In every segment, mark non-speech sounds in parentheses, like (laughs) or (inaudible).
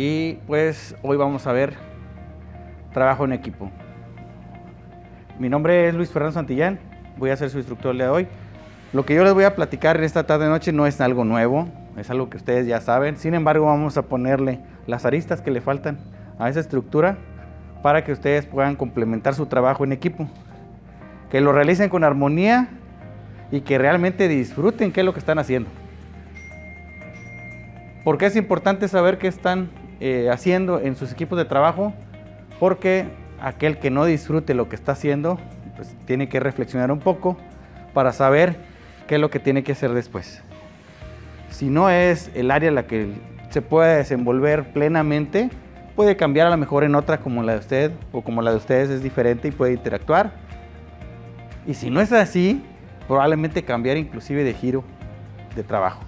Y pues hoy vamos a ver trabajo en equipo. Mi nombre es Luis Fernando Santillán, voy a ser su instructor el día de hoy. Lo que yo les voy a platicar esta tarde noche no es algo nuevo, es algo que ustedes ya saben. Sin embargo, vamos a ponerle las aristas que le faltan a esa estructura para que ustedes puedan complementar su trabajo en equipo. Que lo realicen con armonía y que realmente disfruten qué es lo que están haciendo. ¿Por qué es importante saber qué están eh, haciendo en sus equipos de trabajo? Porque aquel que no disfrute lo que está haciendo, pues tiene que reflexionar un poco para saber qué es lo que tiene que hacer después. Si no es el área en la que se puede desenvolver plenamente, puede cambiar a lo mejor en otra como la de usted o como la de ustedes es diferente y puede interactuar. Y si no es así, probablemente cambiar inclusive de giro de trabajo.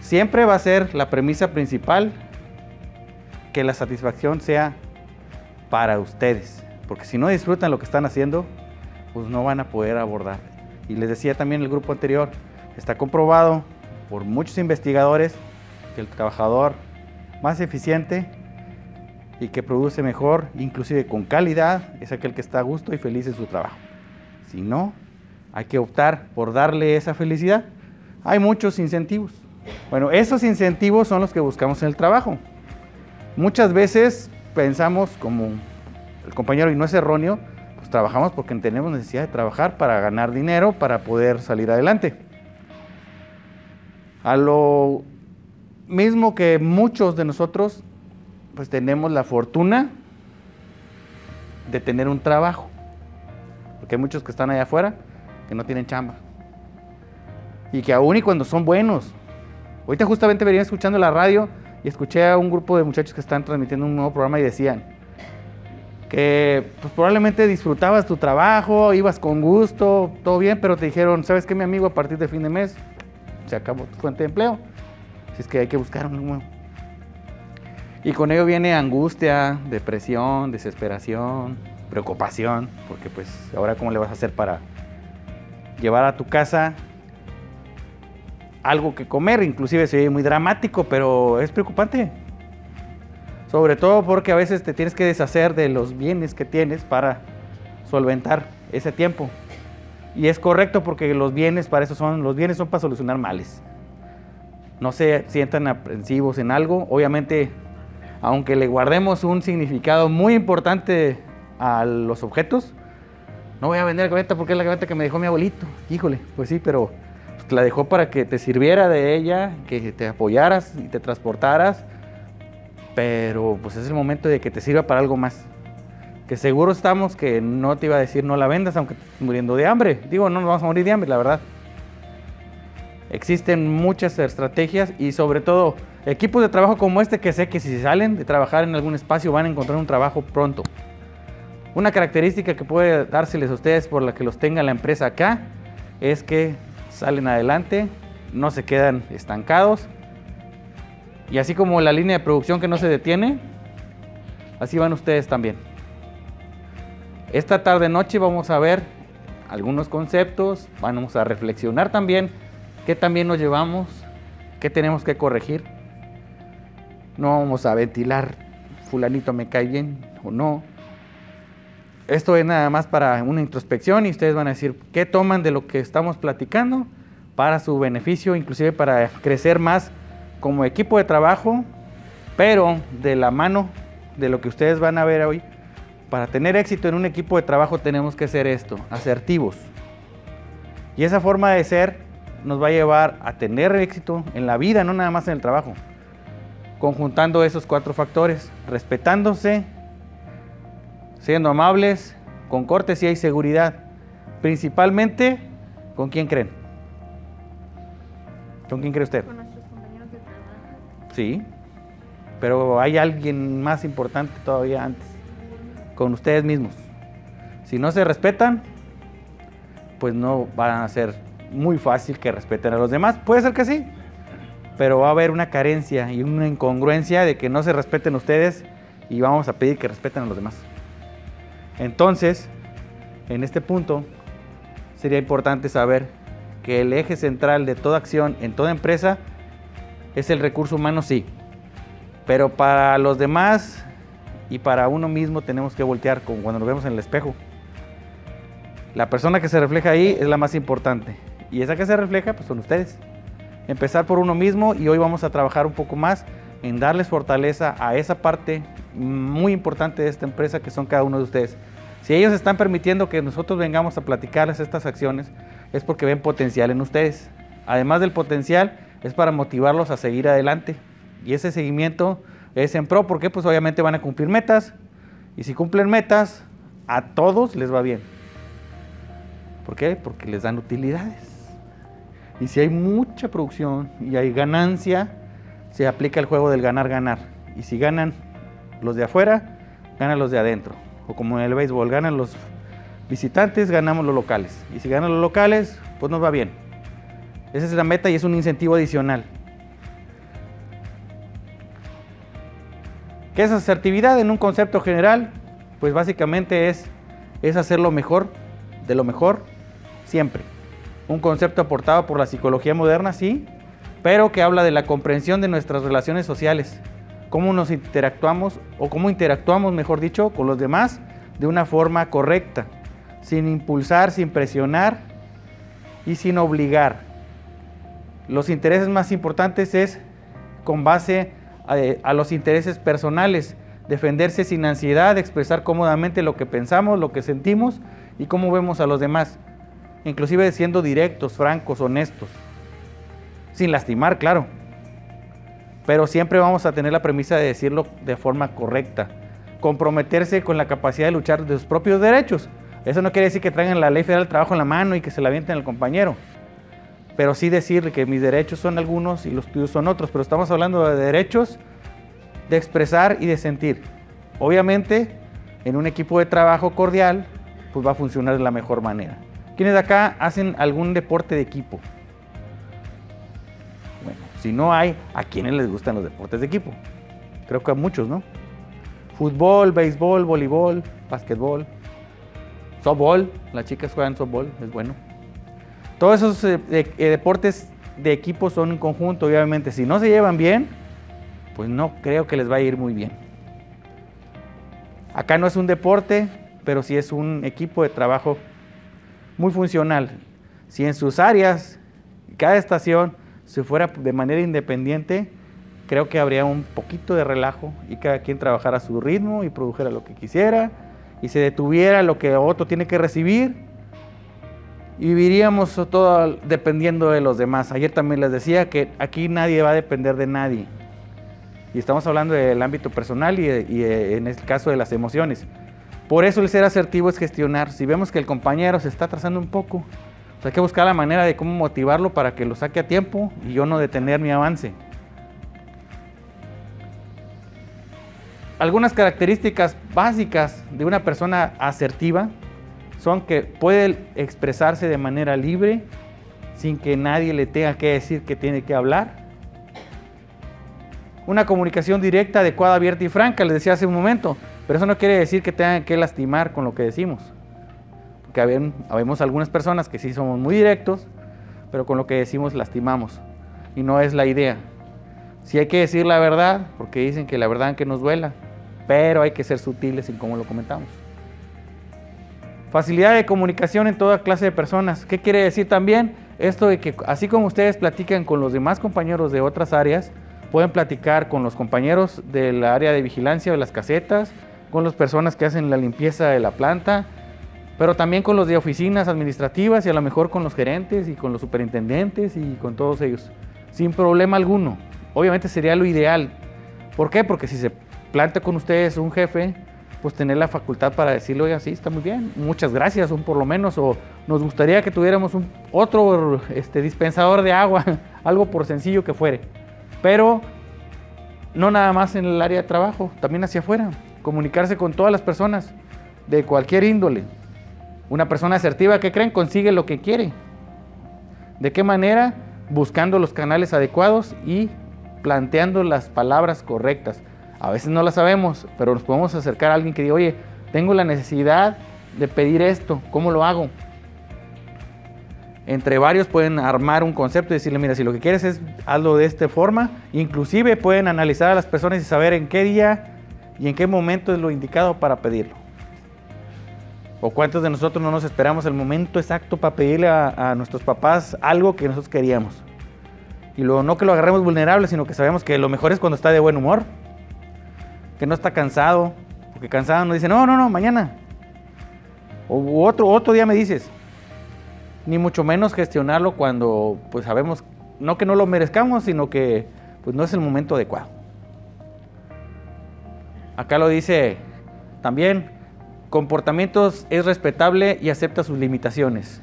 Siempre va a ser la premisa principal que la satisfacción sea para ustedes, porque si no disfrutan lo que están haciendo, pues no van a poder abordar. Y les decía también el grupo anterior, está comprobado por muchos investigadores que el trabajador más eficiente y que produce mejor, inclusive con calidad, es aquel que está a gusto y feliz en su trabajo. Si no, hay que optar por darle esa felicidad. Hay muchos incentivos. Bueno, esos incentivos son los que buscamos en el trabajo. Muchas veces pensamos, como el compañero, y no es erróneo, pues trabajamos porque tenemos necesidad de trabajar para ganar dinero, para poder salir adelante. A lo mismo que muchos de nosotros, pues tenemos la fortuna de tener un trabajo. Porque hay muchos que están allá afuera que no tienen chamba. Y que aún y cuando son buenos. Ahorita justamente venía escuchando la radio y escuché a un grupo de muchachos que están transmitiendo un nuevo programa y decían que pues, probablemente disfrutabas tu trabajo, ibas con gusto, todo bien, pero te dijeron, ¿sabes qué, mi amigo? A partir de fin de mes se acabó tu fuente de empleo. Si es que hay que buscar un nuevo. Y con ello viene angustia, depresión, desesperación, preocupación, porque pues ahora cómo le vas a hacer para llevar a tu casa algo que comer, inclusive se oye muy dramático, pero es preocupante. Sobre todo porque a veces te tienes que deshacer de los bienes que tienes para solventar ese tiempo. Y es correcto porque los bienes para eso son, los bienes son para solucionar males. No se sientan aprensivos en algo. Obviamente, aunque le guardemos un significado muy importante a los objetos, no voy a vender la camioneta porque es la camioneta que me dejó mi abuelito. Híjole, pues sí, pero la dejó para que te sirviera de ella, que te apoyaras y te transportaras, pero pues es el momento de que te sirva para algo más. Que seguro estamos que no te iba a decir no la vendas aunque estés muriendo de hambre. Digo, no nos vamos a morir de hambre, la verdad. Existen muchas estrategias y sobre todo equipos de trabajo como este que sé que si salen de trabajar en algún espacio van a encontrar un trabajo pronto. Una característica que puede dárseles a ustedes por la que los tenga la empresa acá es que salen adelante, no se quedan estancados. Y así como la línea de producción que no se detiene, así van ustedes también. Esta tarde noche vamos a ver algunos conceptos, vamos a reflexionar también qué también nos llevamos, qué tenemos que corregir. No vamos a ventilar, fulanito me cae bien o no. Esto es nada más para una introspección y ustedes van a decir qué toman de lo que estamos platicando para su beneficio, inclusive para crecer más como equipo de trabajo, pero de la mano de lo que ustedes van a ver hoy. Para tener éxito en un equipo de trabajo tenemos que ser esto, asertivos. Y esa forma de ser nos va a llevar a tener éxito en la vida, no nada más en el trabajo. Conjuntando esos cuatro factores, respetándose, siendo amables, con cortesía y seguridad. Principalmente, ¿con quién creen? ¿Con quién cree usted? Con nuestros compañeros de trabajo. Sí, pero hay alguien más importante todavía antes, con ustedes mismos. Si no se respetan, pues no van a ser muy fácil que respeten a los demás. Puede ser que sí, pero va a haber una carencia y una incongruencia de que no se respeten ustedes y vamos a pedir que respeten a los demás. Entonces, en este punto, sería importante saber que el eje central de toda acción en toda empresa es el recurso humano, sí. Pero para los demás y para uno mismo tenemos que voltear como cuando nos vemos en el espejo. La persona que se refleja ahí es la más importante. Y esa que se refleja, pues son ustedes. Empezar por uno mismo y hoy vamos a trabajar un poco más en darles fortaleza a esa parte muy importante de esta empresa que son cada uno de ustedes. Si ellos están permitiendo que nosotros vengamos a platicarles estas acciones, es porque ven potencial en ustedes. Además del potencial, es para motivarlos a seguir adelante. Y ese seguimiento es en pro, porque pues obviamente van a cumplir metas. Y si cumplen metas, a todos les va bien. ¿Por qué? Porque les dan utilidades. Y si hay mucha producción y hay ganancia, se aplica el juego del ganar-ganar. Y si ganan los de afuera, ganan los de adentro. O como en el béisbol, ganan los visitantes, ganamos los locales. Y si ganan los locales, pues nos va bien. Esa es la meta y es un incentivo adicional. ¿Qué es asertividad en un concepto general? Pues básicamente es, es hacer lo mejor de lo mejor siempre. Un concepto aportado por la psicología moderna, sí, pero que habla de la comprensión de nuestras relaciones sociales, cómo nos interactuamos o cómo interactuamos, mejor dicho, con los demás de una forma correcta, sin impulsar, sin presionar y sin obligar. Los intereses más importantes es con base a, los intereses personales, defenderse sin ansiedad, expresar cómodamente lo que pensamos, lo que sentimos y cómo vemos a los demás, inclusive siendo directos, francos, honestos sin lastimar, claro. Pero siempre vamos a tener la premisa de decirlo de forma correcta. Comprometerse con la capacidad de luchar de sus propios derechos. Eso no quiere decir que traigan la ley federal del trabajo en la mano y que se la avienten al compañero. Pero sí decirle que mis derechos son algunos y los tuyos son otros. Pero estamos hablando de derechos de expresar y de sentir. Obviamente, en un equipo de trabajo cordial, pues va a funcionar de la mejor manera. ¿Quiénes de acá hacen algún deporte de equipo? Si no hay, ¿a quiénes les gustan los deportes de equipo? Creo que a muchos, ¿no? Fútbol, béisbol, voleibol, básquetbol, softball. Las chicas juegan softball, es bueno. Todos esos eh, eh, deportes de equipo son un conjunto, obviamente. Si no se llevan bien, pues no creo que les va a ir muy bien. Acá no es un deporte, pero sí es un equipo de trabajo muy funcional. Si en sus áreas, cada estación si fuera de manera independiente, creo que habría un poquito de relajo y cada quien trabajara a su ritmo y produjera lo que quisiera y se detuviera lo que otro tiene que recibir y viviríamos todo dependiendo de los demás. Ayer también les decía que aquí nadie va a depender de nadie. Y estamos hablando del ámbito personal y, y en el caso de las emociones. Por eso el ser asertivo es gestionar. Si vemos que el compañero se está atrasando un poco, hay que buscar la manera de cómo motivarlo para que lo saque a tiempo y yo no detener mi avance. Algunas características básicas de una persona asertiva son que puede expresarse de manera libre sin que nadie le tenga que decir que tiene que hablar. Una comunicación directa, adecuada, abierta y franca, les decía hace un momento, pero eso no quiere decir que tengan que lastimar con lo que decimos que habemos algunas personas que sí somos muy directos, pero con lo que decimos lastimamos. Y no es la idea. Sí hay que decir la verdad, porque dicen que la verdad que nos duela, pero hay que ser sutiles en cómo lo comentamos. Facilidad de comunicación en toda clase de personas. ¿Qué quiere decir también? Esto de que así como ustedes platican con los demás compañeros de otras áreas, pueden platicar con los compañeros del área de vigilancia de las casetas, con las personas que hacen la limpieza de la planta, pero también con los de oficinas administrativas y a lo mejor con los gerentes y con los superintendentes y con todos ellos, sin problema alguno. Obviamente sería lo ideal. ¿Por qué? Porque si se plantea con ustedes un jefe, pues tener la facultad para decirle, oye, sí, está muy bien, muchas gracias, un por lo menos, o nos gustaría que tuviéramos un, otro este, dispensador de agua, (laughs) algo por sencillo que fuere. Pero no nada más en el área de trabajo, también hacia afuera, comunicarse con todas las personas de cualquier índole. Una persona asertiva que creen consigue lo que quiere. ¿De qué manera? Buscando los canales adecuados y planteando las palabras correctas. A veces no las sabemos, pero nos podemos acercar a alguien que diga, oye, tengo la necesidad de pedir esto, ¿cómo lo hago? entre varios pueden armar un concepto y decirle, mira, si lo que quieres es hazlo de esta forma, inclusive pueden analizar a las personas y saber en qué día y en qué momento es lo indicado para pedirlo. ¿O cuántos de nosotros no nos esperamos el momento exacto para pedirle a, nuestros papás algo que nosotros queríamos? Y luego no que lo agarremos vulnerable, sino que sabemos que lo mejor es cuando está de buen humor, que no está cansado, porque cansado nos dice, no, no, no, mañana. O otro, otro día me dices, ni mucho menos gestionarlo cuando pues sabemos, no que no lo merezcamos, sino que pues no es el momento adecuado. Acá lo dice también, comportamientos es respetable y acepta sus limitaciones.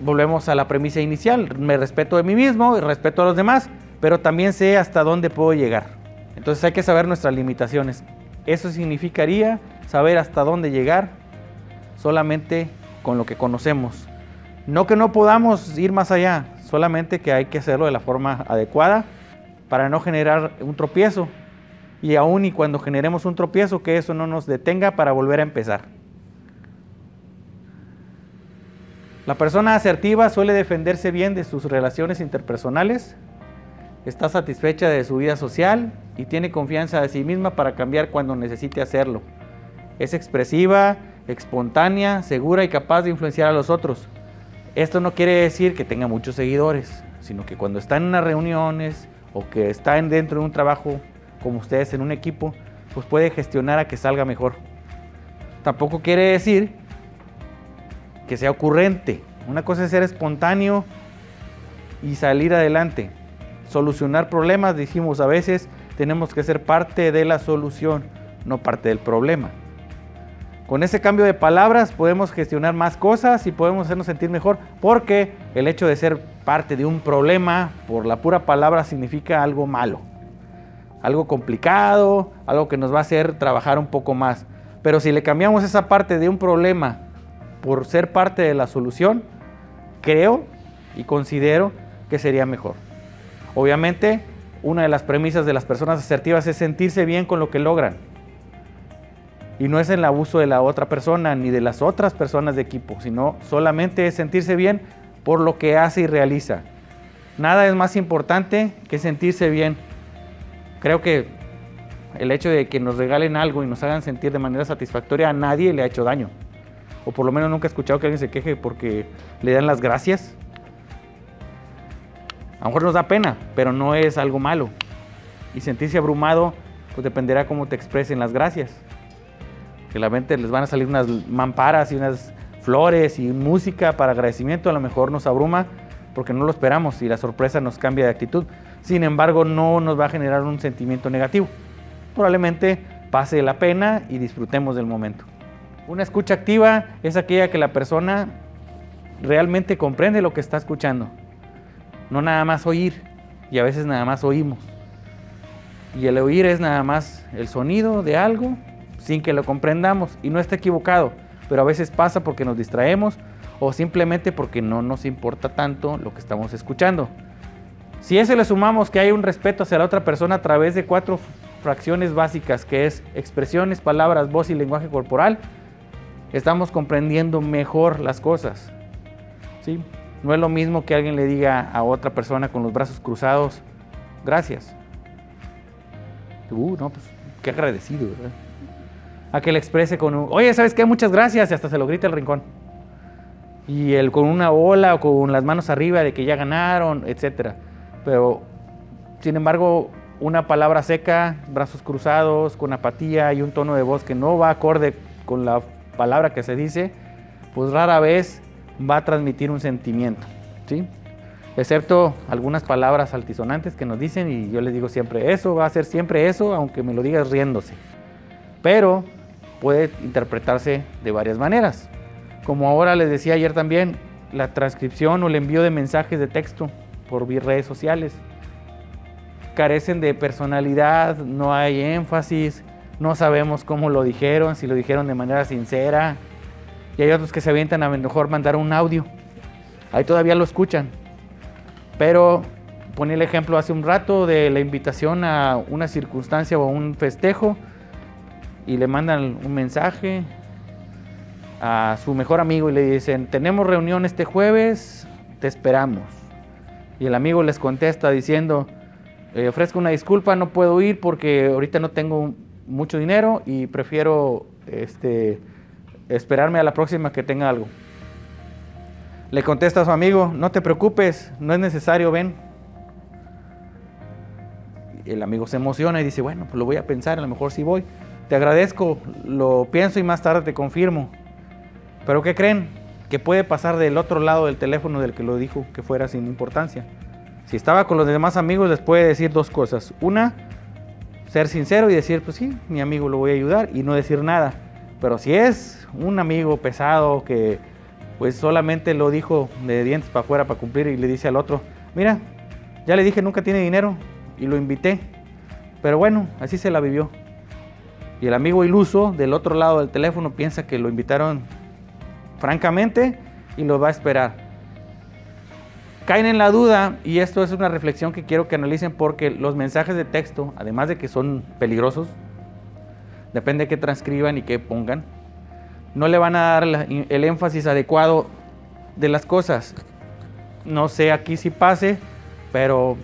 Volvemos a la premisa inicial, me respeto de mí mismo y respeto a los demás, pero también sé hasta dónde puedo llegar. Entonces hay que saber nuestras limitaciones. Eso significaría saber hasta dónde llegar solamente con lo que conocemos. No que no podamos ir más allá, solamente que hay que hacerlo de la forma adecuada para no generar un tropiezo. Y aún y cuando generemos un tropiezo, que eso no nos detenga para volver a empezar. La persona asertiva suele defenderse bien de sus relaciones interpersonales, está satisfecha de su vida social y tiene confianza de sí misma para cambiar cuando necesite hacerlo. Es expresiva, espontánea, segura y capaz de influenciar a los otros. Esto no quiere decir que tenga muchos seguidores, sino que cuando está en unas reuniones o que está dentro de un trabajo como ustedes en un equipo, pues puede gestionar a que salga mejor. Tampoco quiere decir que sea ocurrente. Una cosa es ser espontáneo y salir adelante. Solucionar problemas, dijimos a veces, tenemos que ser parte de la solución, no parte del problema. Con ese cambio de palabras podemos gestionar más cosas y podemos hacernos sentir mejor porque el hecho de ser parte de un problema por la pura palabra significa algo malo, algo complicado, algo que nos va a hacer trabajar un poco más. Pero si le cambiamos esa parte de un problema por ser parte de la solución, creo y considero que sería mejor. Obviamente, una de las premisas de las personas asertivas es sentirse bien con lo que logran y no es el abuso de la otra persona ni de las otras personas de equipo, sino solamente es sentirse bien por lo que hace y realiza. Nada es más importante que sentirse bien. Creo que el hecho de que nos regalen algo y nos hagan sentir de manera satisfactoria a nadie le ha hecho daño. O por lo menos nunca he escuchado que alguien se queje porque le dan las gracias. A lo mejor nos da pena, pero no es algo malo. Y sentirse abrumado, pues dependerá cómo te expresen las gracias que la mente les van a salir unas mamparas y unas flores y música para agradecimiento, a lo mejor nos abruma porque no lo esperamos y la sorpresa nos cambia de actitud. Sin embargo, no nos va a generar un sentimiento negativo. Probablemente pase la pena y disfrutemos del momento. Una escucha activa es aquella que la persona realmente comprende lo que está escuchando. No nada más oír, y a veces nada más oímos. Y el oír es nada más el sonido de algo sin que lo comprendamos y no está equivocado, pero a veces pasa porque nos distraemos o simplemente porque no nos importa tanto lo que estamos escuchando. Si a eso le sumamos que hay un respeto hacia la otra persona a través de cuatro fracciones básicas, que es expresiones, palabras, voz y lenguaje corporal, estamos comprendiendo mejor las cosas. ¿sí? No es lo mismo que alguien le diga a otra persona con los brazos cruzados, gracias. Uh, no, pues qué agradecido, ¿verdad? a que le exprese con un, oye, ¿sabes qué? Muchas gracias, y hasta se lo grita el rincón. Y él con una ola o con las manos arriba de que ya ganaron, etc. Pero, sin embargo, una palabra seca, brazos cruzados, con apatía y un tono de voz que no va acorde con la palabra que se dice, pues rara vez va a transmitir un sentimiento, ¿sí? Excepto algunas palabras altisonantes que nos dicen y yo les digo siempre eso, va a ser siempre eso, aunque me lo digas riéndose. Pero puede interpretarse de varias maneras. Como ahora les decía ayer también, la transcripción o el envío de mensajes de texto por redes sociales carecen de personalidad, no hay énfasis, no sabemos cómo lo dijeron, si lo dijeron de manera sincera. Y hay otros que se avientan a mejor mandar un audio. Ahí todavía lo escuchan. Pero ponía el ejemplo hace un rato de la invitación a una circunstancia o a un festejo y le mandan un mensaje a su mejor amigo y le dicen, tenemos reunión este jueves, te esperamos. Y el amigo les contesta diciendo, eh, ofrezco una disculpa, no puedo ir porque ahorita no tengo mucho dinero y prefiero este, esperarme a la próxima que tenga algo. Le contesta a su amigo, no te preocupes, no es necesario, ven. El amigo se emociona y dice, bueno, pues lo voy a pensar, a lo mejor sí voy. Te agradezco, lo pienso y más tarde te confirmo. Pero ¿qué creen? Que puede pasar del otro lado del teléfono del que lo dijo que fuera sin importancia. Si estaba con los demás amigos les puede decir dos cosas. Una, ser sincero y decir, pues sí, mi amigo lo voy a ayudar y no decir nada. Pero si es un amigo pesado que pues solamente lo dijo de dientes para afuera para cumplir y le dice al otro, mira, ya le dije nunca tiene dinero y lo invité. Pero bueno, así se la vivió. Y el amigo iluso del otro lado del teléfono piensa que lo invitaron francamente y lo va a esperar caen en la duda, y esto es una reflexión que quiero que analicen porque los mensajes de texto, además de que son peligrosos, depende de qué transcriban y qué pongan, no le van a dar el énfasis adecuado de las cosas. No sé aquí si pase, pero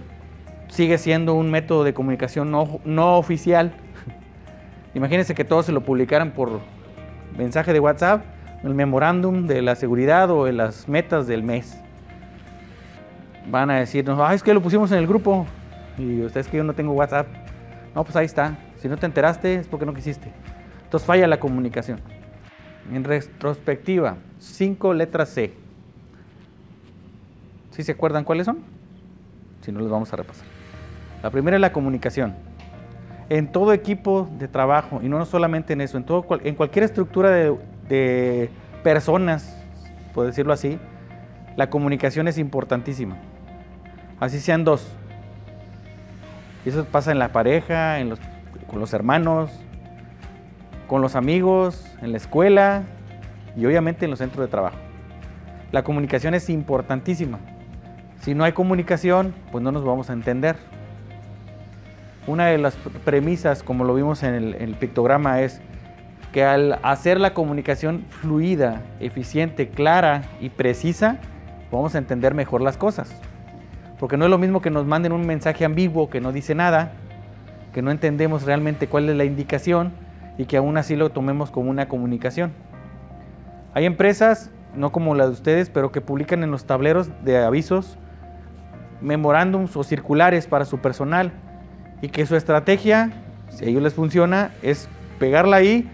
sigue siendo un método de comunicación no, no oficial. (laughs) Imagínense que todos se lo publicaran por mensaje de WhatsApp, el memorándum de la seguridad o de las metas del mes van a decirnos, ay, es que lo pusimos en el grupo y ustedes que yo no tengo WhatsApp. No, pues ahí está. Si no te enteraste es porque no quisiste. Entonces falla la comunicación. En retrospectiva, cinco letras C. ¿Sí se acuerdan cuáles son? Si no, los vamos a repasar. La primera es la comunicación. En todo equipo de trabajo, y no solamente en eso, en, todo, en cualquier estructura de, de personas, por decirlo así, la comunicación es importantísima así sean dos. Eso pasa en la pareja, en los, con los hermanos, con los amigos, en la escuela y obviamente en los centros de trabajo. La comunicación es importantísima. Si no hay comunicación, pues no nos vamos a entender. Una de las premisas, como lo vimos en el, en el pictograma, es que al hacer la comunicación fluida, eficiente, clara y precisa, vamos a entender mejor las cosas. Porque no es lo mismo que nos manden un mensaje ambiguo que no dice nada, que no entendemos realmente cuál es la indicación y que aún así lo tomemos como una comunicación. Hay empresas, no como la de ustedes, pero que publican en los tableros de avisos memorándums o circulares para su personal y que su estrategia, si a ellos les funciona, es pegarla ahí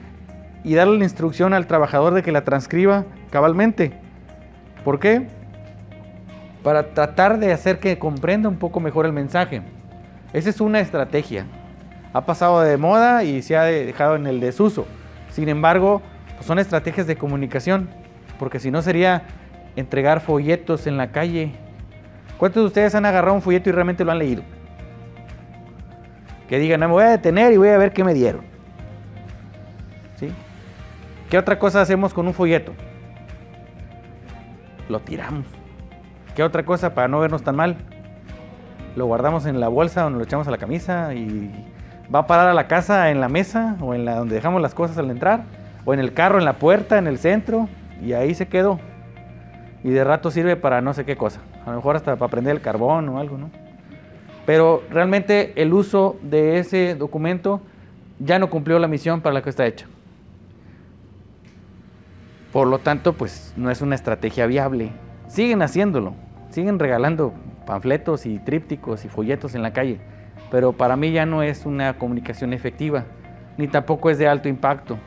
y darle la instrucción al trabajador de que la transcriba cabalmente. ¿Por qué? para tratar de hacer que comprenda un poco mejor el mensaje. Esa es una estrategia. Ha pasado de moda y se ha dejado en el desuso. Sin embargo, pues son estrategias de comunicación, porque si no sería entregar folletos en la calle. ¿Cuántos de ustedes han agarrado un folleto y realmente lo han leído? Que digan, no, me voy a detener y voy a ver qué me dieron. ¿Qué otra cosa hacemos con un folleto? Lo tiramos. ¿Qué otra cosa para no vernos tan mal? Lo guardamos en la bolsa o nos lo echamos a la camisa y va a parar a la casa en la mesa o en la donde dejamos las cosas al entrar o en el carro, en la puerta, en el centro y ahí se quedó. Y de rato sirve para no sé qué cosa. A lo mejor hasta para prender el carbón o algo, ¿no? Pero realmente el uso de ese documento ya no cumplió la misión para la que está hecha. Por lo tanto, pues no es una estrategia viable siguen haciéndolo, siguen regalando panfletos y trípticos y folletos en la calle, pero para mí ya no es una comunicación efectiva, ni tampoco es de alto impacto,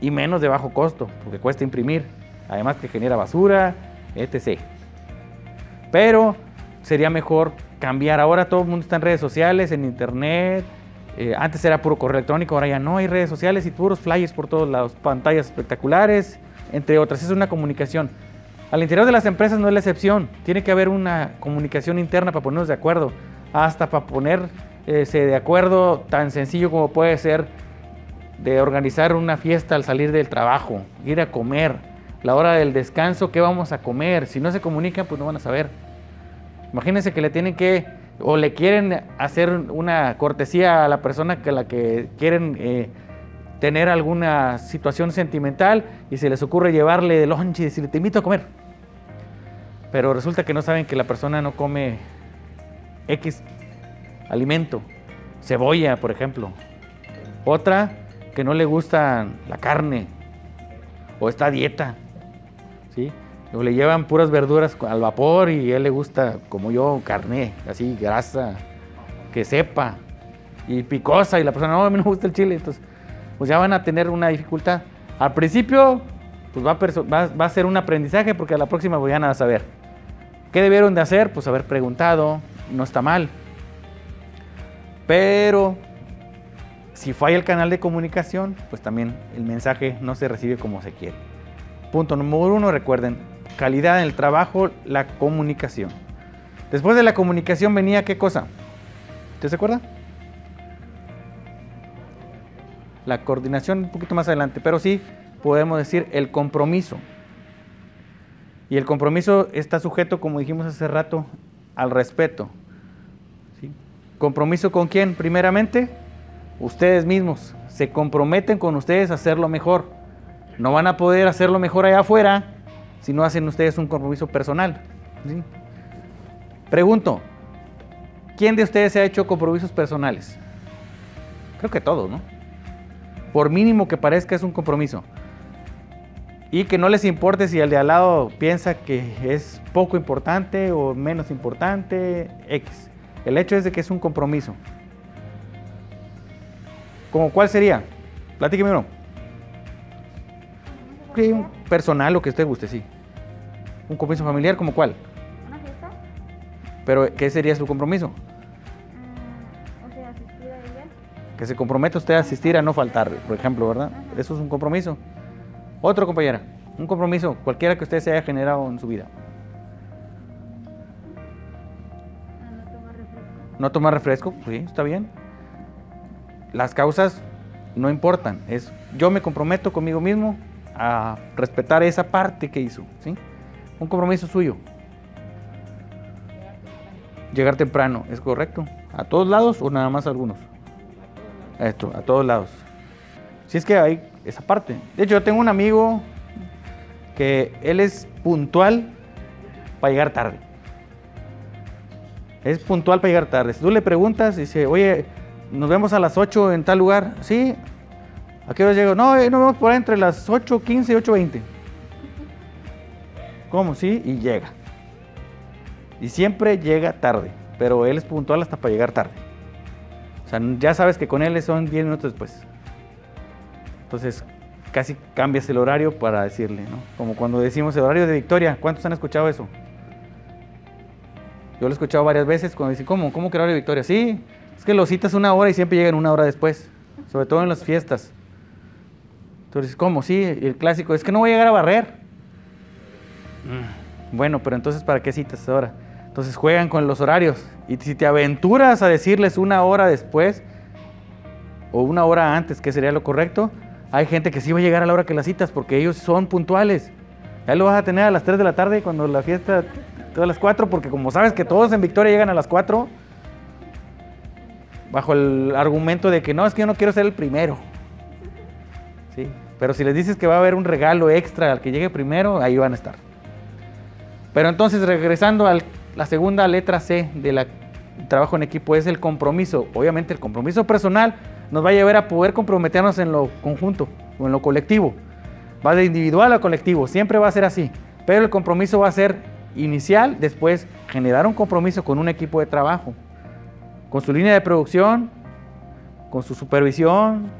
y menos de bajo costo, porque cuesta imprimir, además que genera basura, etc. Pero sería mejor cambiar, ahora todo el mundo está en redes sociales, en internet, eh, antes era puro correo electrónico, ahora ya no hay redes sociales y puros flyers por todos lados, pantallas espectaculares, entre otras. Es una comunicación. Al interior de las empresas no es la excepción. Tiene que haber una comunicación interna para ponernos de acuerdo. Hasta para ponerse de acuerdo tan sencillo como puede ser de organizar una fiesta al salir del trabajo, ir a comer, la hora del descanso, qué vamos a comer. Si no se comunican, pues no van a saber. Imagínense que le tienen que o le quieren hacer una cortesía a la persona que la que quieren eh, tener alguna situación sentimental y se les ocurre llevarle de lunch y decirle, te invito a comer. Pero resulta que no saben que la persona no come X alimento, cebolla, por ejemplo. Otra, que no le gusta la carne o está dieta. ¿sí? O le llevan puras verduras al vapor y a él le gusta, como yo, carne, así, grasa, que sepa, y picosa, y la persona, no, a mí no me gusta el chile. Entonces, pues ya van a tener una dificultad. Al principio, pues va a, ser un aprendizaje porque a la próxima voy a saber. ¿Qué debieron de hacer? Pues haber preguntado, no está mal. Pero si falla el canal de comunicación, pues también el mensaje no se recibe como se quiere. Punto número uno, recuerden, calidad en el trabajo, la comunicación. Después de la comunicación venía qué cosa? ¿Usted se acuerda? La coordinación un poquito más adelante, pero sí podemos decir el compromiso. Y el compromiso está sujeto, como dijimos hace rato, al respeto. ¿Compromiso con quién? Primeramente, ustedes mismos. Se comprometen con ustedes a hacerlo mejor. No van a poder hacerlo mejor allá afuera si no hacen ustedes un compromiso personal. Pregunto, ¿quién de ustedes se ha hecho compromisos personales? Creo que todos, ¿no? Por mínimo que parezca es un compromiso. Y que no les importe si el de al lado piensa que es poco importante o menos importante, X. El hecho es de que es un compromiso. ¿Cómo cuál sería? Platíqueme uno. un personal, lo que usted guste, sí. Un compromiso familiar, ¿como cuál? ¿Una fiesta? Pero, ¿qué sería su compromiso? Que se comprometa usted a asistir a no faltar, por ejemplo, ¿verdad? Eso es un compromiso. Otro, compañera. Un compromiso, cualquiera que usted se haya generado en su vida. A no tomar refresco. No tomar refresco, sí, está bien. Las causas no importan, es yo me comprometo conmigo mismo a respetar esa parte que hizo, ¿sí? Un compromiso suyo. Llegar temprano, ¿es correcto? ¿A todos lados o nada más a algunos? Esto, a todos lados. Si es que hay esa parte. De hecho, yo tengo un amigo que él es puntual para llegar tarde. Es puntual para llegar tarde. Si tú le preguntas y dice, oye, nos vemos a las 8 en tal lugar. Sí. ¿A qué hora llego? No, eh, nos vemos por ahí entre las 8.15 y 8.20. ¿Cómo? Sí, y llega. Y siempre llega tarde, pero él es puntual hasta para llegar tarde. Sea, ya sabes que con él son 10 minutos después. Entonces, casi cambias el horario para decirle, ¿no? Como cuando decimos el horario de Victoria. ¿Cuántos han escuchado eso? Yo lo he escuchado varias veces cuando dicen, ¿cómo? ¿Cómo que horario de Victoria? Sí, es que lo citas una hora y siempre llegan una hora después, sobre todo en las fiestas. Entonces, ¿cómo? Sí, el clásico, es que no voy a llegar a barrer. Mm, Bueno, pero entonces, ¿para qué citas ahora? Entonces juegan con los horarios. Y si te aventuras a decirles una hora después o una hora antes, que sería lo correcto, hay gente que sí va a llegar a la hora que las citas porque ellos son puntuales. Ya lo vas a tener a las 3 de la tarde cuando la fiesta, todas las 4, porque como sabes que todos en Victoria llegan a las 4, bajo el argumento de que no, es que yo no quiero ser el primero. ¿Sí? Pero si les dices que va a haber un regalo extra al que llegue primero, ahí van a estar. Pero entonces, regresando a la segunda letra C del trabajo en equipo, es el compromiso. Obviamente el compromiso personal nos va a llevar a poder comprometernos en lo conjunto o en lo colectivo. Va de individual a colectivo, siempre va a ser así. Pero el compromiso va a ser inicial, después generar un compromiso con un equipo de trabajo, con su línea de producción, con su supervisión,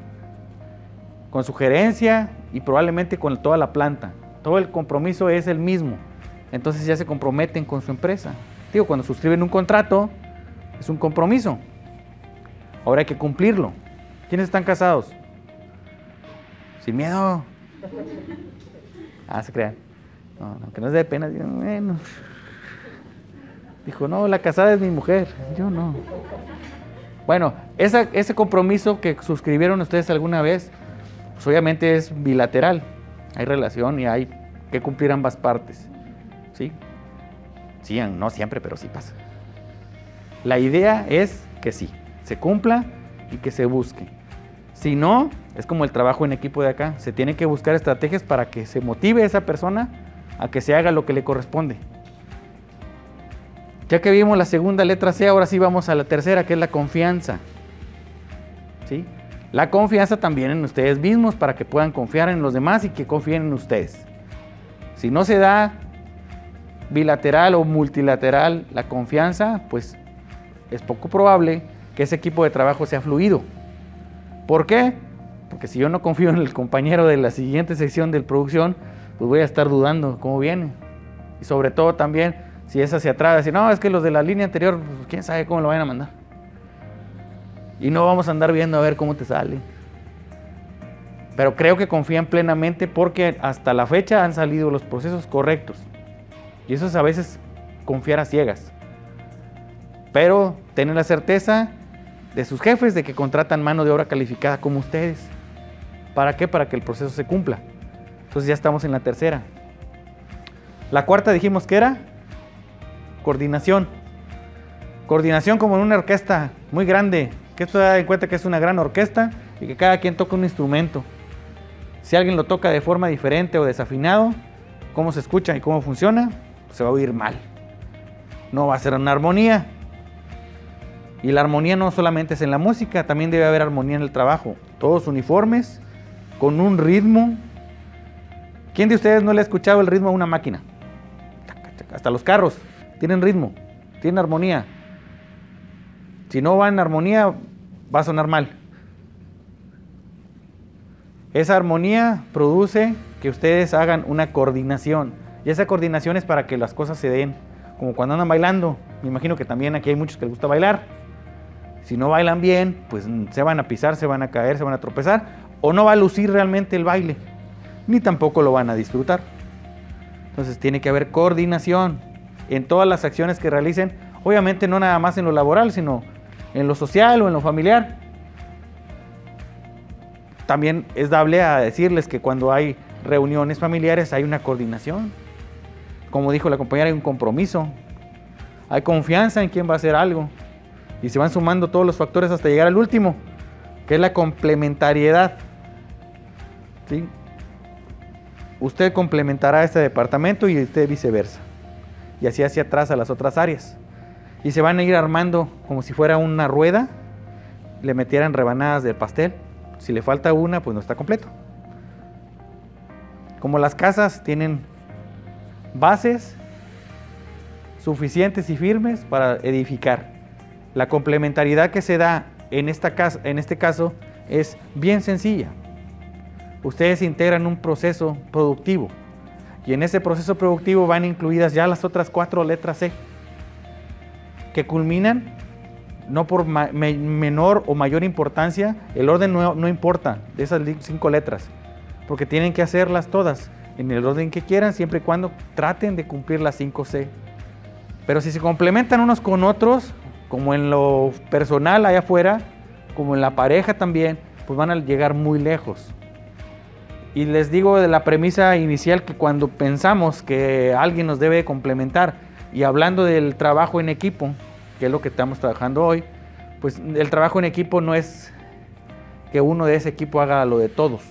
con su gerencia y probablemente con toda la planta. Todo el compromiso es el mismo. Entonces ya se comprometen con su empresa. Digo, cuando suscriben un contrato, es un compromiso. Ahora hay que cumplirlo. ¿Quiénes están casados? Sin miedo. Ah, se crean. No, no, que no es de pena. Bueno. Dijo, no, la casada es mi mujer. Yo no. Bueno, ese compromiso que suscribieron ustedes alguna vez, pues obviamente es bilateral. Hay relación y hay que cumplir ambas partes. ¿Sí? Sí, no siempre, pero sí pasa. La idea es que sí, se cumpla y que se busque. Si no, es como el trabajo en equipo de acá. Se tiene que buscar estrategias para que se motive esa persona a que se haga lo que le corresponde. Ya que vimos la segunda letra C, ahora sí vamos a la tercera, que es la confianza. ¿Sí? La confianza también en ustedes mismos para que puedan confiar en los demás y que confíen en ustedes. Si no se da bilateral o multilateral la confianza, pues es poco probable que ese equipo de trabajo sea fluido. ¿Por qué? Porque si yo no confío en el compañero de la siguiente sección de producción, pues voy a estar dudando cómo viene. Y sobre todo también, si es hacia atrás, decir, no, es que los de la línea anterior, pues, quién sabe cómo lo vayan a mandar. Y no vamos a andar viendo a ver cómo te sale. Pero creo que confían plenamente porque hasta la fecha han salido los procesos correctos. Y eso es a veces confiar a ciegas. Pero tener la certeza de sus jefes de que contratan mano de obra calificada como ustedes. ¿Para qué? Para que el proceso se cumpla. Entonces ya estamos en la tercera. La cuarta dijimos que era coordinación. Coordinación como en una orquesta muy grande, que esto da en cuenta que es una gran orquesta y que cada quien toca un instrumento. Si alguien lo toca de forma diferente o desafinado, cómo se escucha y cómo funciona, se va a oír mal. No va a ser una armonía. Y la armonía no solamente es en la música, también debe haber armonía en el trabajo. Todos uniformes, con un ritmo. ¿Quién de ustedes no le ha escuchado el ritmo a una máquina? Hasta los carros tienen ritmo, tienen armonía. Si no va en armonía, va a sonar mal. Esa armonía produce que ustedes hagan una coordinación. Y esa coordinación es para que las cosas se den. Como cuando andan bailando. Me imagino que también aquí hay muchos que les gusta bailar. Si no bailan bien, pues se van a pisar, se van a caer, se van a tropezar. O no va a lucir realmente el baile. Ni tampoco lo van a disfrutar. Entonces tiene que haber coordinación en todas las acciones que realicen. Obviamente no nada más en lo laboral, sino en lo social o en lo familiar. También es dable a decirles que cuando hay reuniones familiares hay una coordinación. Como dijo la compañera, hay un compromiso. Hay confianza en quién va a hacer algo. Y se van sumando todos los factores hasta llegar al último, que es la complementariedad. ¿Sí? Usted complementará este departamento y usted viceversa. Y así hacia atrás a las otras áreas y se van a ir armando como si fuera una rueda, le metieran rebanadas del pastel. Si le falta una, pues no está completo. Como las casas tienen bases suficientes y firmes para edificar. La complementariedad que se da en, esta en este caso es bien sencilla. Ustedes integran un proceso productivo y en ese proceso productivo van incluidas ya las otras cuatro letras C que culminan, no por menor o mayor importancia, el orden no, importa de esas cinco letras, porque tienen que hacerlas todas en el orden que quieran, siempre y cuando traten de cumplir las 5C. Pero si se complementan unos con otros, como en lo personal allá afuera, como en la pareja también, pues van a llegar muy lejos. Y les digo de la premisa inicial que cuando pensamos que alguien nos debe complementar, y hablando del trabajo en equipo, que es lo que estamos trabajando hoy, pues el trabajo en equipo no es que uno de ese equipo haga lo de todos,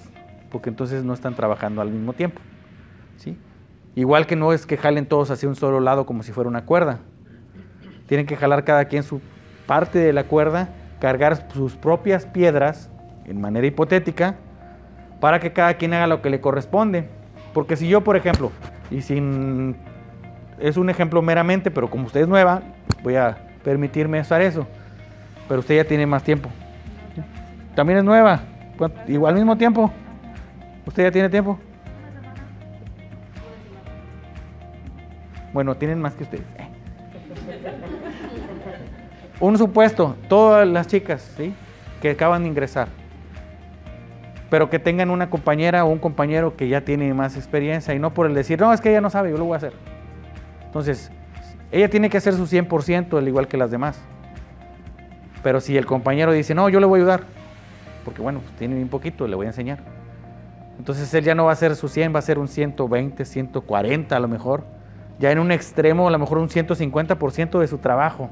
porque entonces no están trabajando al mismo tiempo. Igual que no es que jalen todos hacia un solo lado como si fuera una cuerda. Tienen que jalar cada quien su parte de la cuerda, cargar sus propias piedras en manera hipotética, para que cada quien haga lo que le corresponde. Porque si yo, por ejemplo, y sin es un ejemplo meramente, pero como usted es nueva, voy a permitirme usar eso. Pero usted ya tiene más tiempo. También es nueva. Igual mismo tiempo. ¿Usted ya tiene tiempo? Bueno, tienen más que ustedes. Un supuesto, todas las chicas, ¿sí? Que acaban de ingresar. Pero que tengan una compañera o un compañero que ya tiene más experiencia y no por el decir, no, es que ella no sabe, yo lo voy a hacer. Entonces, ella tiene que hacer su 100% al igual que las demás. Pero si el compañero dice, no, yo le voy a ayudar, porque bueno, pues, tiene un poquito, le voy a enseñar. Entonces él ya no va a hacer su 100, va a ser un 120, 140 a lo mejor. Ya en un extremo, a lo mejor un 150% de su trabajo.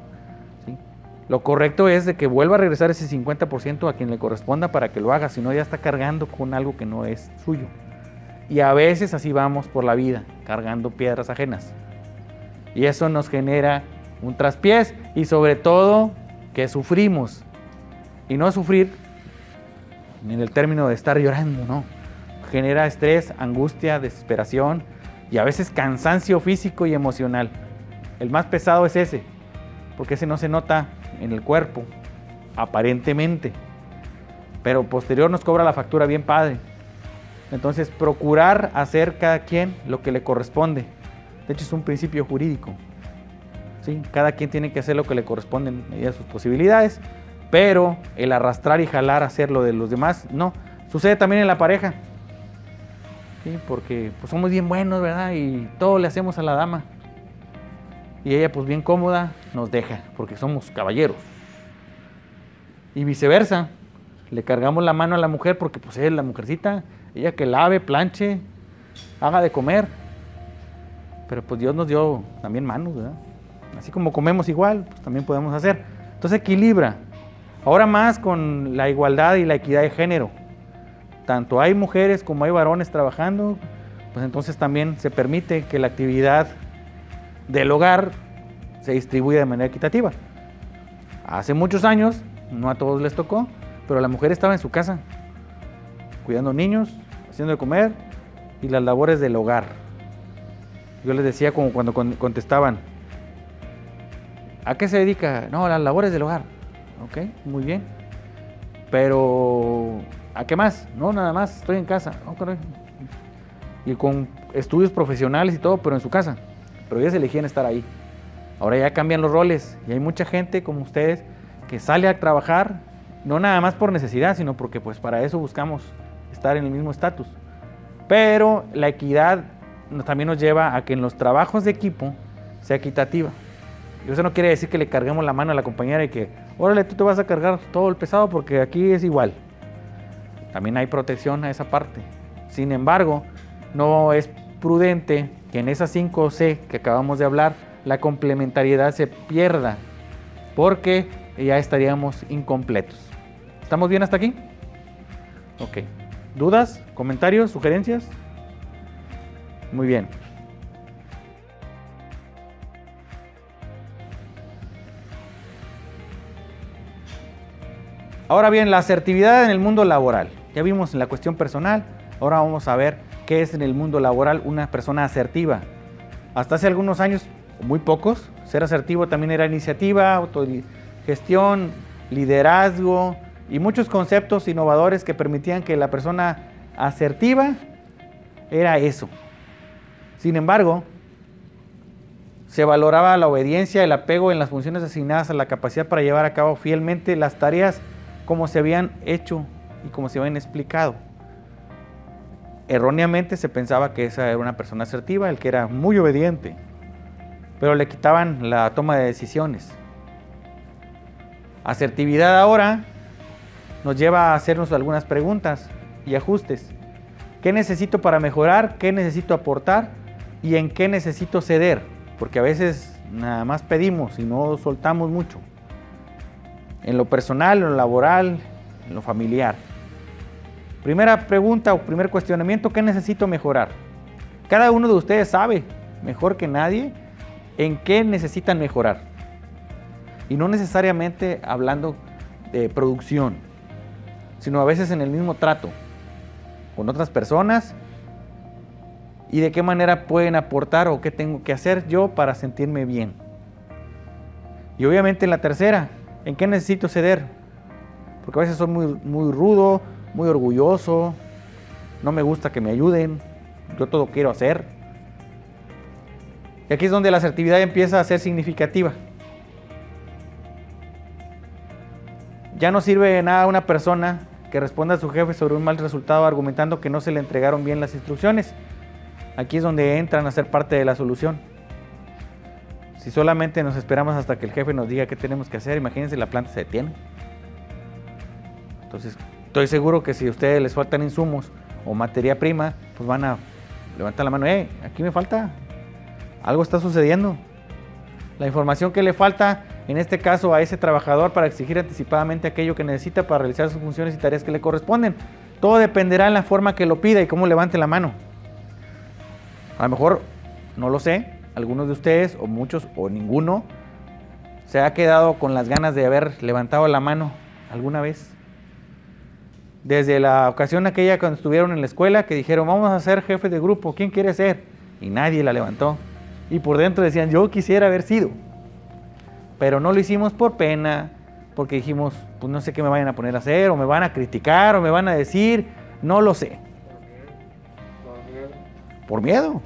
Lo correcto es de que vuelva a regresar ese 50% a quien le corresponda para que lo haga, si no ya está cargando con algo que no es suyo. Y a veces así vamos por la vida, cargando piedras ajenas. Y eso nos genera un traspiés y sobre todo que sufrimos. Y no sufrir en el término de estar llorando, no. Genera estrés, angustia, desesperación y a veces cansancio físico y emocional. El más pesado es ese, porque ese no se nota en el cuerpo, aparentemente. Pero posterior nos cobra la factura bien padre. Entonces, procurar hacer cada quien lo que le corresponde. De hecho, es un principio jurídico. ¿sí? Cada quien tiene que hacer lo que le corresponde en medida de sus posibilidades, pero el arrastrar y jalar hacer lo de los demás, no. Sucede también en la pareja. ¿Sí? Porque pues, somos bien buenos, ¿verdad? Y todo le hacemos a la dama. Y ella, pues bien cómoda, nos deja, porque somos caballeros. Y viceversa, le cargamos la mano a la mujer porque pues es la mujercita, ella que lave, planche, haga de comer. Pero pues Dios nos dio también manos, ¿verdad? Así como comemos igual, pues también podemos hacer. Entonces equilibra. Ahora más con la igualdad y la equidad de género. Tanto hay mujeres como hay varones trabajando, pues entonces también se permite que la actividad del hogar se distribuya de manera equitativa. Hace muchos años, no a todos les tocó, pero la mujer estaba en su casa, cuidando niños, haciendo de comer y las labores del hogar. Yo les decía como cuando contestaban, ¿a qué se dedica? No, las labores del hogar. Ok, muy bien. Pero, ¿a qué más? No, nada más, estoy en casa. y con estudios profesionales y todo, pero en su casa. Pero ellos elegían estar ahí. Ahora ya cambian los roles y hay mucha gente como ustedes que sale a trabajar, no nada más por necesidad, sino porque pues para eso buscamos estar en el mismo estatus. Pero la equidad también nos lleva a que en los trabajos de equipo sea equitativa. Y eso no quiere decir que le carguemos la mano a la compañera y que, órale, tú te vas a cargar todo el pesado porque aquí es igual. También hay protección a esa parte. Sin embargo, no es prudente que en esas 5C que acabamos de hablar, la complementariedad se pierda, porque ya estaríamos incompletos. ¿Estamos bien hasta aquí? Ok. ¿Dudas? ¿Comentarios? ¿Sugerencias? Muy bien. Ahora bien, la asertividad en el mundo laboral. Ya vimos en la cuestión personal, ahora vamos a ver qué es en el mundo laboral una persona asertiva. Hasta hace algunos años, muy pocos, ser asertivo también era iniciativa, autogestión, liderazgo y muchos conceptos innovadores que permitían que la persona asertiva era eso. Sin embargo, se valoraba la obediencia, el apego en las funciones asignadas a la capacidad para llevar a cabo fielmente las tareas como se habían hecho y como se habían explicado. Erróneamente se pensaba que esa era una persona asertiva, el que era muy obediente, pero le quitaban la toma de decisiones. Asertividad ahora nos lleva a hacernos algunas preguntas y ajustes. ¿Qué necesito para mejorar? ¿Qué necesito aportar? ¿Y en qué necesito ceder? Porque a veces nada más pedimos y no soltamos mucho en lo personal, en lo laboral, en lo familiar. Primera pregunta o primer cuestionamiento, ¿qué necesito mejorar? Cada uno de ustedes sabe, mejor que nadie, en qué necesitan mejorar. Y no necesariamente hablando de producción, sino a veces en el mismo trato con otras personas y de qué manera pueden aportar o qué tengo que hacer yo para sentirme bien. Y obviamente en la tercera, ¿En qué necesito ceder? Porque a veces soy muy, muy rudo, muy orgulloso, no me gusta que me ayuden, yo todo quiero hacer. Y aquí es donde la asertividad empieza a ser significativa. Ya no sirve de nada una persona que responda a su jefe sobre un mal resultado argumentando que no se le entregaron bien las instrucciones. Aquí es donde entran a ser parte de la solución. Si solamente nos esperamos hasta que el jefe nos diga qué tenemos que hacer, imagínense la planta se detiene. Entonces, estoy seguro que si a ustedes les faltan insumos o materia prima, pues van a levantar la mano, eh, aquí me falta, algo está sucediendo. La información que le falta en este caso a ese trabajador para exigir anticipadamente aquello que necesita para realizar sus funciones y tareas que le corresponden. Todo dependerá en la forma que lo pida y cómo levante la mano. A lo mejor, no lo sé, algunos de ustedes o muchos o ninguno se ha quedado con las ganas de haber levantado la mano alguna vez. Desde la ocasión aquella cuando estuvieron en la escuela que dijeron, vamos a ser jefe de grupo, ¿quién quiere ser? Y nadie la levantó. Y por dentro decían, yo quisiera haber sido. Pero no lo hicimos por pena, porque dijimos, pues no sé qué me vayan a poner a hacer, o me van a criticar, o me van a decir, no lo sé. Por miedo.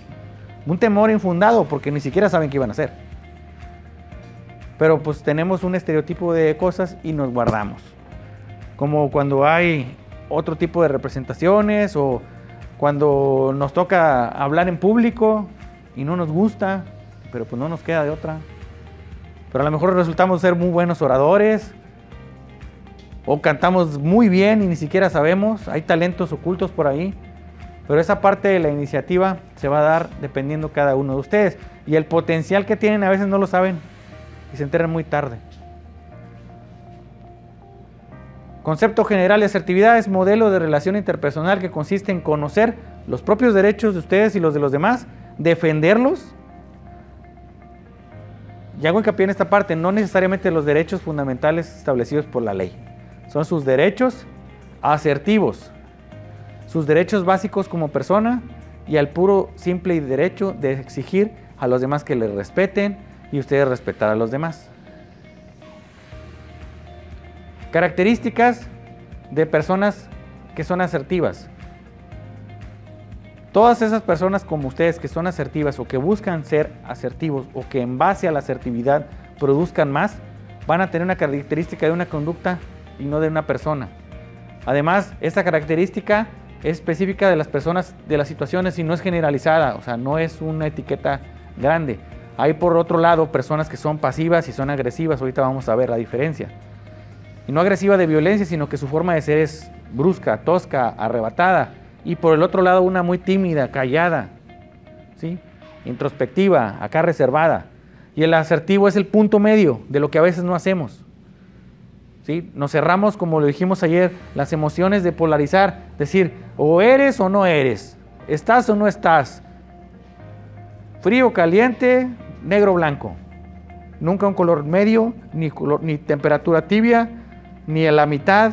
Un temor infundado, porque ni siquiera saben qué iban a hacer. Pero pues tenemos un estereotipo de cosas y nos guardamos. Como cuando hay otro tipo de representaciones o cuando nos toca hablar en público y no nos gusta, pero pues no nos queda de otra. Pero a lo mejor resultamos ser muy buenos oradores o cantamos muy bien y ni siquiera sabemos, hay talentos ocultos por ahí, pero esa parte de la iniciativa se va a dar dependiendo cada uno de ustedes y el potencial que tienen a veces no lo saben y se enteran muy tarde. Concepto general de asertividad es modelo de relación interpersonal que consiste en conocer los propios derechos de ustedes y los de los demás, defenderlos. Y hago hincapié en esta parte, no necesariamente los derechos fundamentales establecidos por la ley. Son sus derechos asertivos, sus derechos básicos como persona y al puro simple derecho de exigir a los demás que les respeten y ustedes respetar a los demás. Características de personas que son asertivas. Todas esas personas como ustedes que son asertivas o que buscan ser asertivos o que en base a la asertividad produzcan más, van a tener una característica de una conducta y no de una persona. Además, esta característica es específica de las personas, de las situaciones y no es generalizada, o sea, no es una etiqueta grande. Hay por otro lado personas que son pasivas y son agresivas, ahorita vamos a ver la diferencia. Y no agresiva de violencia, sino que su forma de ser es brusca, tosca, arrebatada. Y por el otro lado una muy tímida, callada, ¿sí? introspectiva, acá reservada. Y el asertivo es el punto medio de lo que a veces no hacemos. ¿Sí? Nos cerramos, como lo dijimos ayer, las emociones de polarizar, decir, o eres o no eres, estás o no estás, frío, caliente, negro, blanco. Nunca un color medio, ni, ni temperatura tibia, ni a la mitad.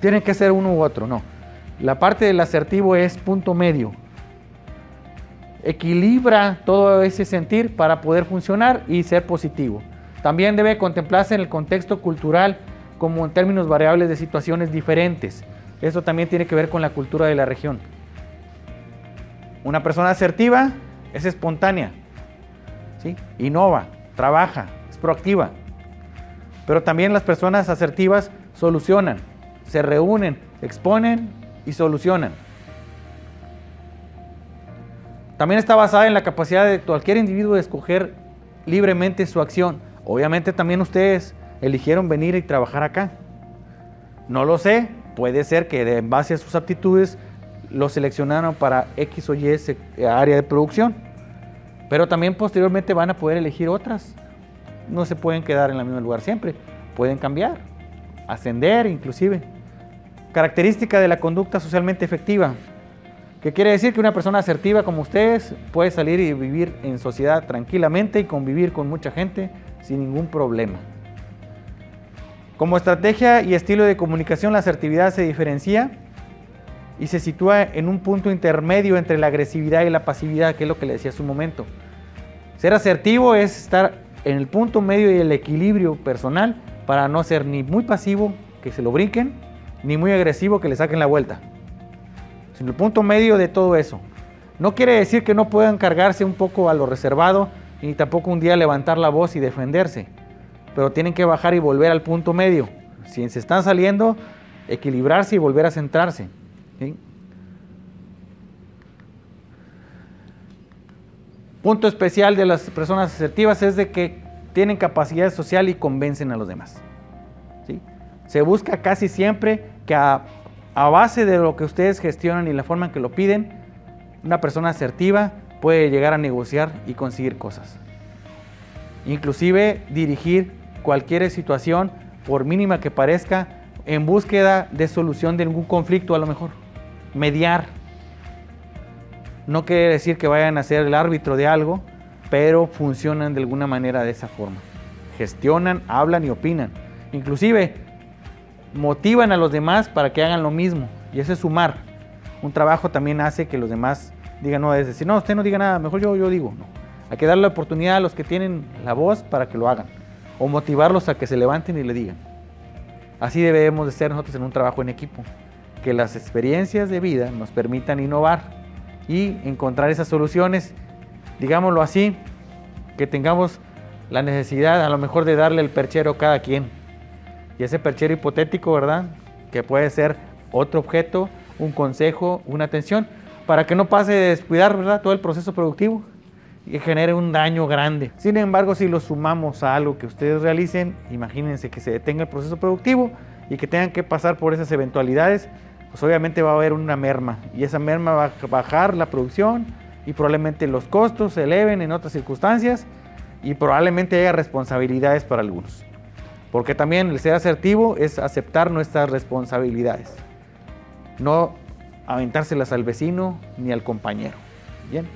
Tiene que ser uno u otro, no. La parte del asertivo es punto medio. Equilibra todo ese sentir para poder funcionar y ser positivo. También debe contemplarse en el contexto cultural como en términos variables de situaciones diferentes. Esto también tiene que ver con la cultura de la región. Una persona asertiva es espontánea, ¿sí? innova, trabaja, es proactiva. Pero también las personas asertivas solucionan, se reúnen, exponen y solucionan. También está basada en la capacidad de cualquier individuo de escoger libremente su acción. Obviamente también ustedes eligieron venir y trabajar acá. No lo sé, puede ser que en base a sus aptitudes lo seleccionaron para X o Y área de producción. Pero también posteriormente van a poder elegir otras no se pueden quedar en el mismo lugar siempre, pueden cambiar, ascender inclusive. Característica de la conducta socialmente efectiva, que quiere decir que una persona asertiva como ustedes puede salir y vivir en sociedad tranquilamente y convivir con mucha gente sin ningún problema. Como estrategia y estilo de comunicación, la asertividad se diferencia y se sitúa en un punto intermedio entre la agresividad y la pasividad, que es lo que le decía hace un momento. Ser asertivo es estar en el punto medio y el equilibrio personal para no ser ni muy pasivo, que se lo brinquen, ni muy agresivo, que le saquen la vuelta. Sino el punto medio de todo eso. No quiere decir que no puedan cargarse un poco a lo reservado, ni tampoco un día levantar la voz y defenderse. Pero tienen que bajar y volver al punto medio. Si se están saliendo, equilibrarse y volver a centrarse. Punto especial de las personas asertivas es de que tienen capacidad social y convencen a los demás. Se busca casi siempre que a, base de lo que ustedes gestionan y la forma en que lo piden, una persona asertiva puede llegar a negociar y conseguir cosas. inclusive dirigir cualquier situación, por mínima que parezca, en búsqueda de solución de algún conflicto a lo mejor. Mediar. No quiere decir que vayan a ser el árbitro de algo, pero funcionan de alguna manera de esa forma. Gestionan, hablan y opinan. Inclusive motivan a los demás para que hagan lo mismo. Y ese es sumar. Un trabajo también hace que los demás digan, no, es decir, no, usted no diga nada, mejor yo, yo digo. No. Hay que darle la oportunidad a los que tienen la voz para que lo hagan. O motivarlos a que se levanten y le digan. Así debemos de ser nosotros en un trabajo en equipo. Que las experiencias de vida nos permitan innovar y encontrar esas soluciones, digámoslo así, que tengamos la necesidad a lo mejor de darle el perchero a cada quien. Y ese perchero hipotético, ¿verdad? Que puede ser otro objeto, un consejo, una atención, para que no pase de descuidar, ¿verdad? Todo el proceso productivo y genere un daño grande. Sin embargo, si lo sumamos a algo que ustedes realicen, imagínense que se detenga el proceso productivo y que tengan que pasar por esas eventualidades, pues obviamente va a haber una merma y esa merma va a bajar la producción y probablemente los costos se eleven en otras circunstancias y probablemente haya responsabilidades para algunos. Porque también el ser asertivo es aceptar nuestras responsabilidades, no aventárselas al vecino ni al compañero. Bien.